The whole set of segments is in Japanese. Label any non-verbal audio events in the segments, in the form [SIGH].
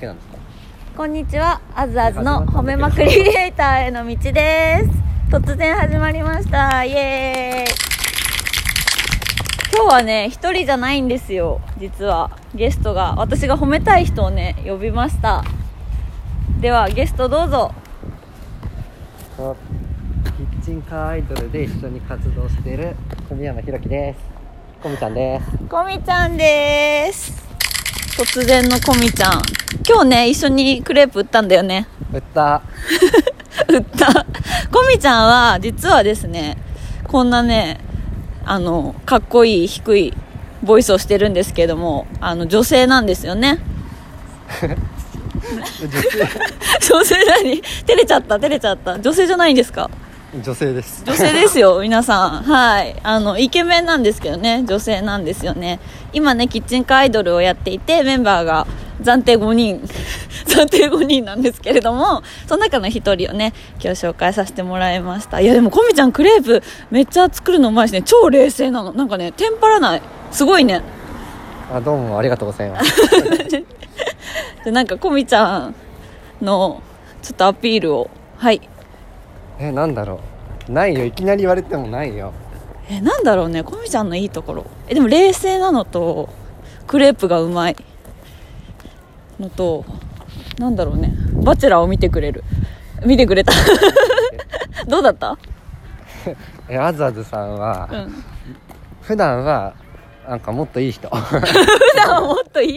けなんですか？こんにちは。あずあずの褒めまくりクリエイターへの道です。突然始まりました。イエーイ。今日はね一人じゃないんですよ。実は。ゲストが。私が褒めたい人をね呼びました。ではゲストどうぞ。キッチンカーアイドルで一緒に活動している小宮山ひろきです。こみちゃんです。こみちゃんです。突然のこみちゃん今日ね一緒にクレープ売ったんだよね。売った。[LAUGHS] 売った。こみちゃんは実はですねこんなねあのかっこいい低いボイスをしてるんですけどもあの女性なんですよね。[LAUGHS] 女性何？照れちゃった照れちゃった。女性じゃないんですか？女性です。女性ですよ皆さん。はい。あのイケメンなんですけどね。女性なんですよね。今ねキッチンカーアイドルをやっていてメンバーが暫定5人。[LAUGHS] 暫定5人なんですけれどもその中の1人をね今日紹介させてもらいました。いやでもコミちゃんクレープめっちゃ作るのうまいしね。超冷静なの。なんかねテンパらない。すごいね。あどうもありがとうございます。[LAUGHS] でなんかコミちゃんのちょっとアピールを。はい。えなんだろう。ないよ。いきなり言われてもないよ。えなんだろうね。コミちゃんのいいところ。えでも冷静なのとクレープがうまいのとなんだろうね。バチェラーを見てくれる。見てくれた。[LAUGHS] どうだった？えあずあずさんは、うん。普段はなんかもっといい人。[LAUGHS] 普段はもっとい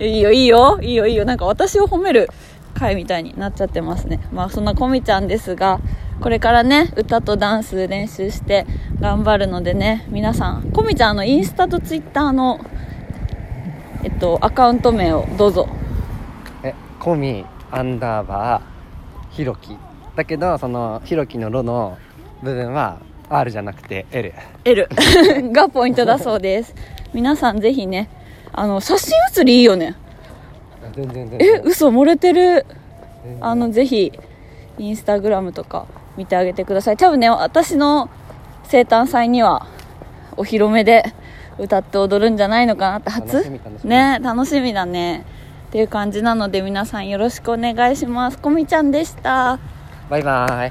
い？いいよいいよ。いいよいいよ。なんか私を褒める回みたいになっちゃってますね。まあそんなコミちゃんですがこれからね歌とダンス練習して頑張るのでね皆さんコミちゃんのインスタとツイッターのえっとアカウント名をどうぞ。えコミアンダーバーひろきだけどそのひろきの「ロ」の部分は R じゃなくて L L [LAUGHS] がポイントだそうです。皆さんぜひねあの写真写りいいよね。全然全え然嘘漏れてる。あのぜひインスタグラムとか見てあげてください。多分ね私の生誕祭にはお披露目で歌って踊るんじゃないのかなって初？ね楽しみだね。っていう感じなので皆さんよろしくお願いします。こみちゃんでした。バイバイ。はい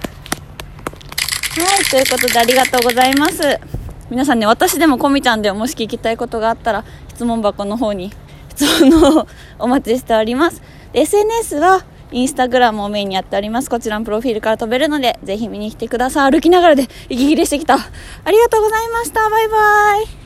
ということでありがとうございます。皆さんね私でもこみちゃんでもし聞きたいことがあったら質問箱の方に質問のお待ちしております。で SNS はインスタグラムをメインにやっております。こちらのプロフィールから飛べるのでぜひ見に来てください。歩きながらで息切れしてきた。ありがとうございました。バイバイ